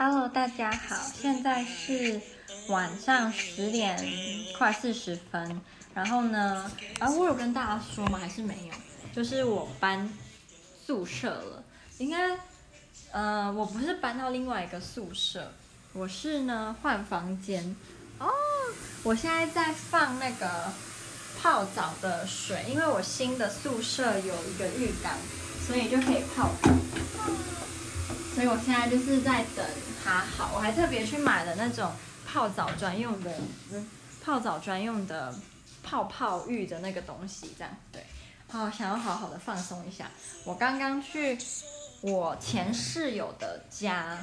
Hello，大家好，现在是晚上十点快四十分。然后呢，啊，我有跟大家说吗？还是没有？就是我搬宿舍了。应该，呃，我不是搬到另外一个宿舍，我是呢换房间。哦，我现在在放那个泡澡的水，因为我新的宿舍有一个浴缸，所以就可以泡。所以我现在就是在等它好，我还特别去买了那种泡澡专用的，泡澡专用的泡泡浴的那个东西，这样对。好，想要好好的放松一下。我刚刚去我前室友的家，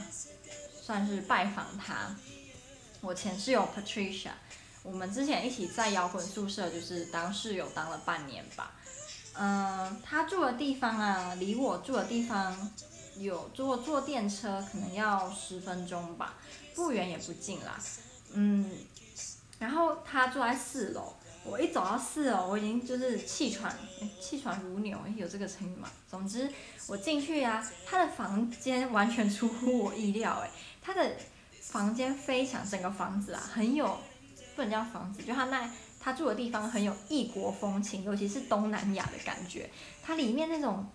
算是拜访他。我前室友 Patricia，我们之前一起在摇滚宿舍，就是当室友当了半年吧。嗯，他住的地方啊，离我住的地方。有坐坐电车，可能要十分钟吧，不远也不近啦。嗯，然后他住在四楼，我一走到四楼，我已经就是气喘，气喘如牛，有这个成语吗？总之，我进去啊，他的房间完全出乎我意料，诶，他的房间非常，整个房子啊，很有，不能叫房子，就他那他住的地方很有异国风情，尤其是东南亚的感觉，它里面那种。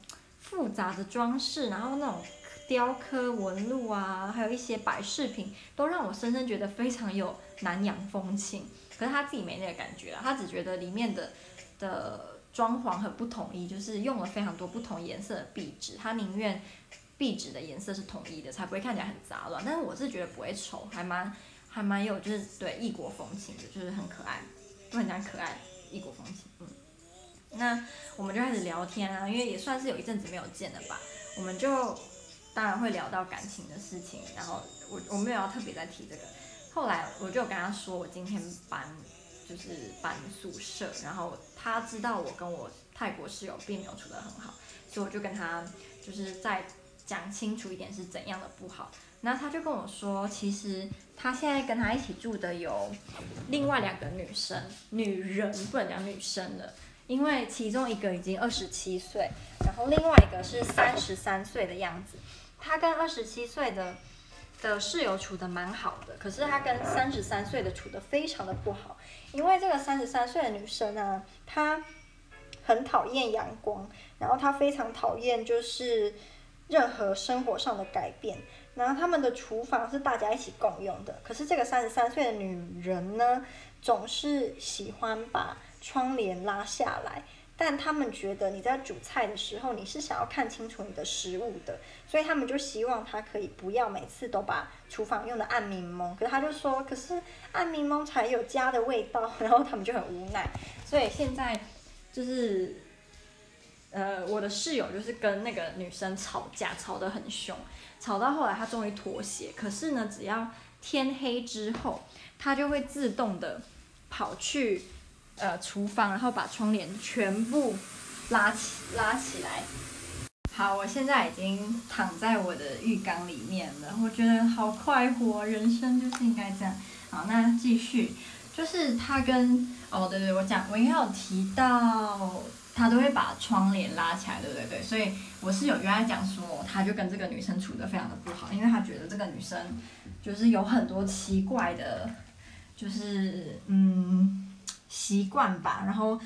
复杂的装饰，然后那种雕刻纹路啊，还有一些摆饰品，都让我深深觉得非常有南洋风情。可是他自己没那个感觉啊，他只觉得里面的的装潢很不统一，就是用了非常多不同颜色的壁纸，他宁愿壁纸的颜色是统一的，才不会看起来很杂乱。但是我是觉得不会丑，还蛮还蛮有就是对异国风情的，就是很可爱，都很像可爱异国风情，嗯。那我们就开始聊天啊，因为也算是有一阵子没有见了吧。我们就当然会聊到感情的事情，然后我我没有要特别再提这个。后来我就跟他说，我今天搬就是搬宿舍，然后他知道我跟我泰国室友并没有处得很好，所以我就跟他就是再讲清楚一点是怎样的不好。那他就跟我说，其实他现在跟他一起住的有另外两个女生，女人不能讲女生了。因为其中一个已经二十七岁，然后另外一个是三十三岁的样子。他跟二十七岁的的室友处得蛮好的，可是他跟三十三岁的处得非常的不好。因为这个三十三岁的女生呢，她很讨厌阳光，然后她非常讨厌就是任何生活上的改变。然后他们的厨房是大家一起共用的，可是这个三十三岁的女人呢，总是喜欢把窗帘拉下来，但他们觉得你在煮菜的时候，你是想要看清楚你的食物的，所以他们就希望他可以不要每次都把厨房用的暗柠檬。可是他就说，可是暗柠檬才有家的味道，然后他们就很无奈。所以现在就是，呃，我的室友就是跟那个女生吵架，吵得很凶，吵到后来他终于妥协。可是呢，只要天黑之后，他就会自动的跑去。呃，厨房，然后把窗帘全部拉起拉起来。好，我现在已经躺在我的浴缸里面了，我觉得好快活，人生就是应该这样。好，那继续，就是他跟哦，对对，我讲我应该有提到，他都会把窗帘拉起来，对对对，所以我是有原来讲说，他就跟这个女生处得非常的不好，因为他觉得这个女生就是有很多奇怪的，就是嗯。习惯吧，然后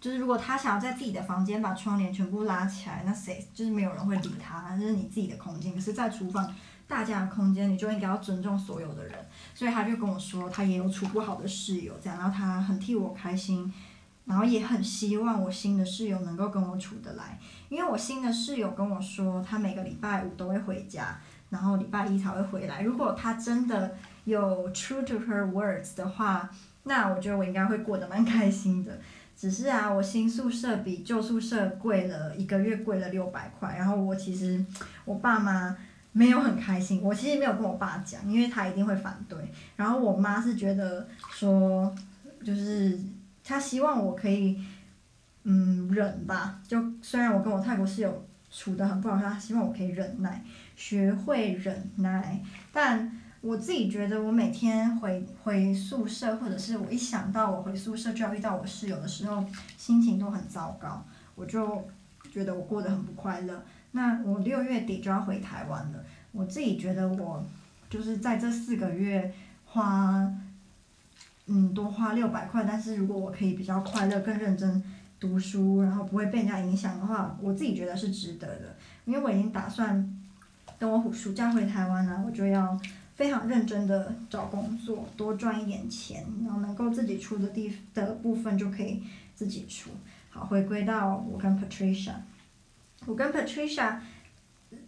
就是如果他想要在自己的房间把窗帘全部拉起来，那谁就是没有人会理他，这是你自己的空间。可是，在厨房大家的空间，你就应该要尊重所有的人。所以他就跟我说，他也有处不好的室友，这样，然后他很替我开心，然后也很希望我新的室友能够跟我处得来，因为我新的室友跟我说，他每个礼拜五都会回家，然后礼拜一才会回来。如果他真的有 true to her words 的话。那我觉得我应该会过得蛮开心的，只是啊，我新宿舍比旧宿舍贵了一个月贵了六百块，然后我其实我爸妈没有很开心，我其实没有跟我爸讲，因为他一定会反对。然后我妈是觉得说，就是她希望我可以嗯忍吧，就虽然我跟我泰国室友处的很不好，他希望我可以忍耐，学会忍耐，但。我自己觉得，我每天回回宿舍，或者是我一想到我回宿舍就要遇到我室友的时候，心情都很糟糕，我就觉得我过得很不快乐。那我六月底就要回台湾了，我自己觉得我就是在这四个月花，嗯，多花六百块，但是如果我可以比较快乐、更认真读书，然后不会被人家影响的话，我自己觉得是值得的。因为我已经打算等我暑假回台湾了，我就要非常认真的找工作，多赚一点钱，然后能够自己出的地的部分就可以自己出。好，回归到我跟 Patricia，我跟 Patricia，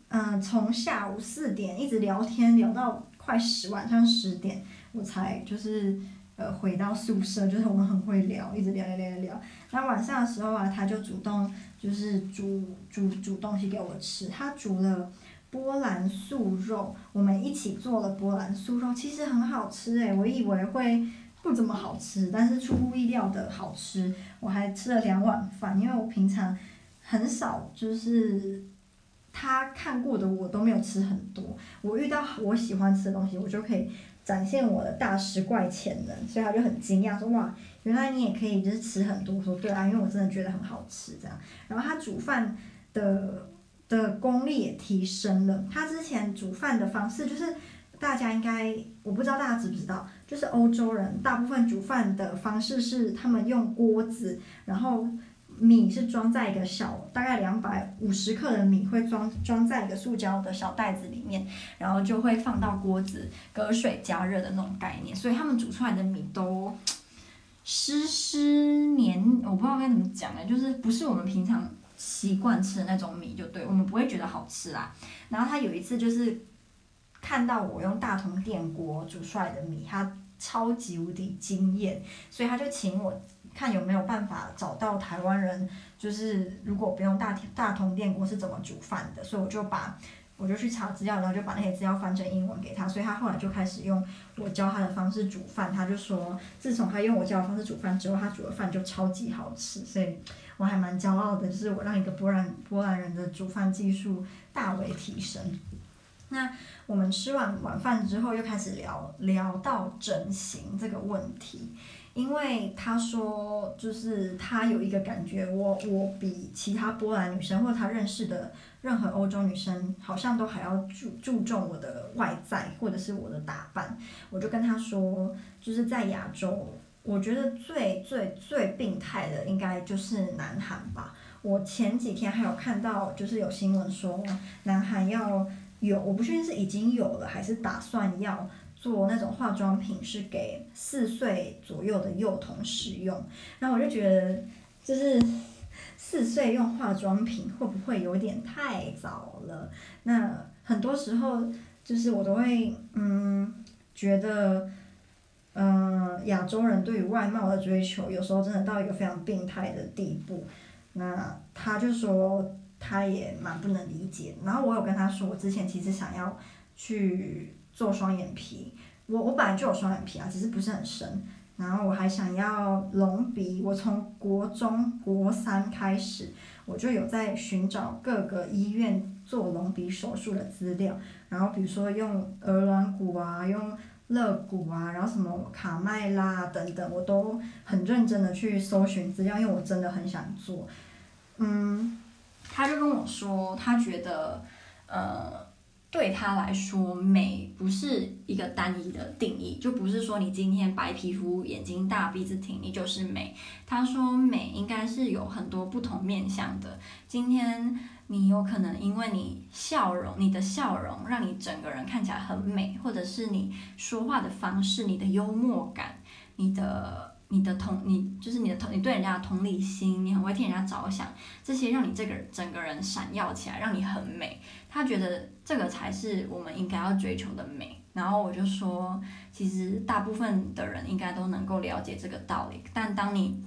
嗯、呃，从下午四点一直聊天聊到快十晚上十点，我才就是。呃，回到宿舍，就是我们很会聊，一直聊聊聊聊聊。那晚上的时候啊，他就主动就是煮煮煮东西给我吃。他煮了波兰素肉，我们一起做了波兰素肉，其实很好吃诶，我以为会不怎么好吃，但是出乎意料的好吃。我还吃了两碗饭，因为我平常很少就是他看过的我都没有吃很多。我遇到我喜欢吃的东西，我就可以。展现我的大食怪潜能，所以他就很惊讶说：“哇，原来你也可以就是吃很多。”说：“对啊，因为我真的觉得很好吃这样。”然后他煮饭的的功力也提升了。他之前煮饭的方式就是大家应该我不知道大家知不知道，就是欧洲人大部分煮饭的方式是他们用锅子，然后。米是装在一个小，大概两百五十克的米会装装在一个塑胶的小袋子里面，然后就会放到锅子隔水加热的那种概念，所以他们煮出来的米都湿湿黏，我不知道该怎么讲呢，就是不是我们平常习惯吃的那种米，就对，我们不会觉得好吃啦。然后他有一次就是看到我用大同电锅煮出来的米，他超级无敌惊艳，所以他就请我。看有没有办法找到台湾人，就是如果不用大大同电锅是怎么煮饭的，所以我就把我就去查资料，然后就把那些资料翻成英文给他，所以他后来就开始用我教他的方式煮饭。他就说，自从他用我教的方式煮饭之后，他煮的饭就超级好吃，所以我还蛮骄傲的，就是我让一个波兰波兰人的煮饭技术大为提升。那我们吃完晚饭之后，又开始聊聊到整形这个问题。因为他说，就是他有一个感觉，我我比其他波兰女生或者他认识的任何欧洲女生，好像都还要注注重我的外在或者是我的打扮。我就跟他说，就是在亚洲，我觉得最最最病态的应该就是南韩吧。我前几天还有看到，就是有新闻说，南韩要有，我不确定是已经有了还是打算要。做那种化妆品是给四岁左右的幼童使用，然后我就觉得，就是四岁用化妆品会不会有点太早了？那很多时候就是我都会嗯觉得，嗯、亚洲人对于外貌的追求有时候真的到一个非常病态的地步。那他就说他也蛮不能理解，然后我有跟他说，我之前其实想要去。做双眼皮，我我本来就有双眼皮啊，只是不是很深。然后我还想要隆鼻，我从国中国三开始，我就有在寻找各个医院做隆鼻手术的资料。然后比如说用鹅卵骨啊，用肋骨啊，然后什么卡麦拉等等，我都很认真的去搜寻资料，因为我真的很想做。嗯，他就跟我说，他觉得，呃。对他来说，美不是一个单一的定义，就不是说你今天白皮肤、眼睛大、鼻子挺，你就是美。他说，美应该是有很多不同面向的。今天你有可能因为你笑容，你的笑容让你整个人看起来很美，或者是你说话的方式、你的幽默感、你的。你的同，你就是你的同，你对人家的同理心，你很会替人家着想，这些让你这个整个人闪耀起来，让你很美。他觉得这个才是我们应该要追求的美。然后我就说，其实大部分的人应该都能够了解这个道理。但当你，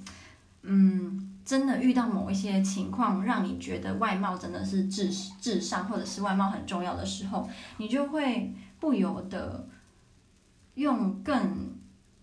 嗯，真的遇到某一些情况，让你觉得外貌真的是至至上，或者是外貌很重要的时候，你就会不由得用更，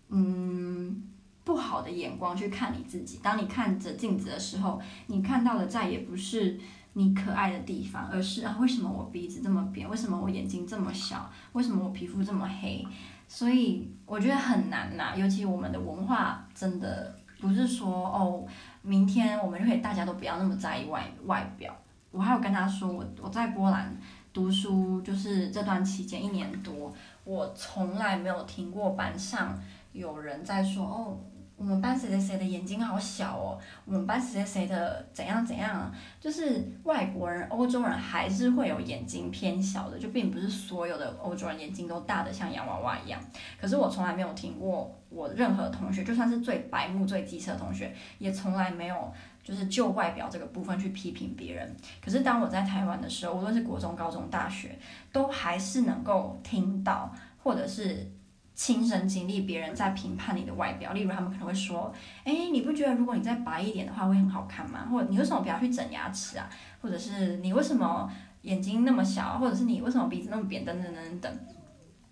嗯。不好的眼光去看你自己。当你看着镜子的时候，你看到的再也不是你可爱的地方，而是啊，为什么我鼻子这么扁？为什么我眼睛这么小？为什么我皮肤这么黑？所以我觉得很难呐。尤其我们的文化真的不是说哦，明天我们就可以大家都不要那么在意外外表。我还有跟他说，我我在波兰读书，就是这段期间一年多。我从来没有听过班上有人在说哦。我们班谁谁谁的眼睛好小哦，我们班谁谁谁的怎样怎样，就是外国人、欧洲人还是会有眼睛偏小的，就并不是所有的欧洲人眼睛都大的像洋娃娃一样。可是我从来没有听过我任何同学，就算是最白目、最机车的同学，也从来没有就是就外表这个部分去批评别人。可是当我在台湾的时候，无论是国中、高中、大学，都还是能够听到，或者是。亲身经历别人在评判你的外表，例如他们可能会说：“哎，你不觉得如果你再白一点的话会很好看吗？”或者“你为什么不要去整牙齿啊？”或者是“你为什么眼睛那么小？”或者是“你为什么鼻子那么扁？”等等等等等。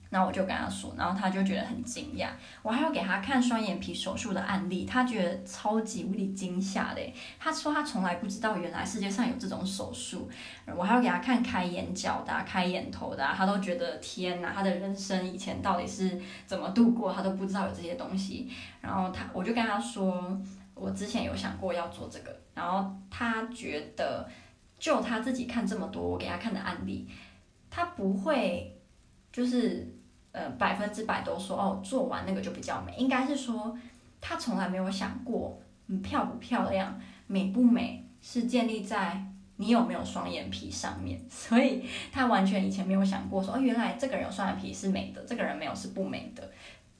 然后我就跟他说，然后他就觉得很惊讶。我还要给他看双眼皮手术的案例，他觉得超级无敌惊吓的。他说他从来不知道原来世界上有这种手术。我还要给他看开眼角的、开眼头的，他都觉得天哪，他的人生以前到底是怎么度过，他都不知道有这些东西。然后他，我就跟他说，我之前有想过要做这个。然后他觉得，就他自己看这么多我给他看的案例，他不会就是。呃，百分之百都说哦，做完那个就比较美。应该是说，他从来没有想过，嗯，漂不漂亮，美不美，是建立在你有没有双眼皮上面。所以他完全以前没有想过说，哦，原来这个人有双眼皮是美的，这个人没有是不美的。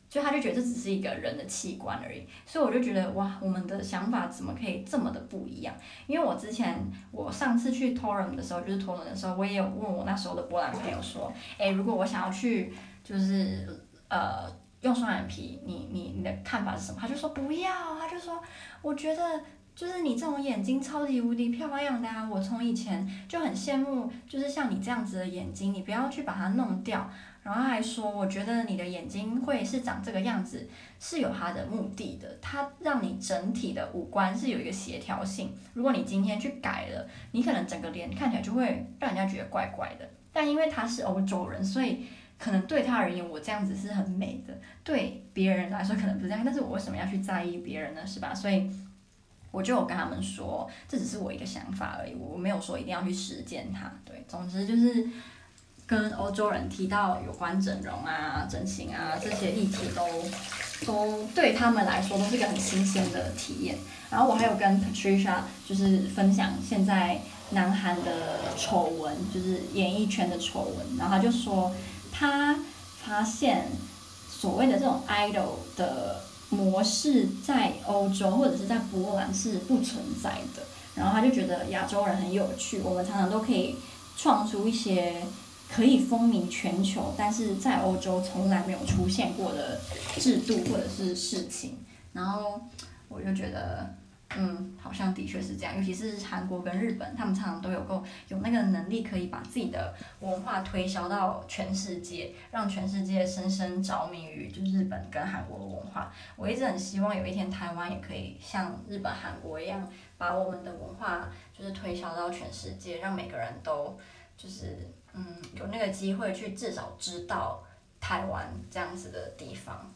就他就觉得这只是一个人的器官而已。所以我就觉得哇，我们的想法怎么可以这么的不一样？因为我之前我上次去托伦的时候，就是托伦的时候，我也有问我那时候的波兰朋友说，诶，如果我想要去。就是呃，用双眼皮，你你你的看法是什么？他就说不要，他就说我觉得就是你这种眼睛超级无敌漂亮的啊，我从以前就很羡慕，就是像你这样子的眼睛，你不要去把它弄掉。然后还说，我觉得你的眼睛会是长这个样子，是有它的目的的，它让你整体的五官是有一个协调性。如果你今天去改了，你可能整个脸看起来就会让人家觉得怪怪的。但因为他是欧洲人，所以。可能对他而言，我这样子是很美的；对别人来说，可能不这样。但是我为什么要去在意别人呢？是吧？所以我就有跟他们说，这只是我一个想法而已，我没有说一定要去实践它。对，总之就是跟欧洲人提到有关整容啊、整形啊这些议题都，都对他们来说都是一个很新鲜的体验。然后我还有跟 Patricia 就是分享现在南韩的丑闻，就是演艺圈的丑闻，然后他就说。他发现，所谓的这种 idol 的模式在欧洲或者是在波兰是不存在的，然后他就觉得亚洲人很有趣，我们常常都可以创出一些可以风靡全球，但是在欧洲从来没有出现过的制度或者是事情，然后我就觉得。嗯，好像的确是这样，尤其是韩国跟日本，他们常常都有够有那个能力，可以把自己的文化推销到全世界，让全世界深深着迷于就日本跟韩国的文化。我一直很希望有一天台湾也可以像日本、韩国一样，把我们的文化就是推销到全世界，让每个人都就是嗯有那个机会去至少知道台湾这样子的地方。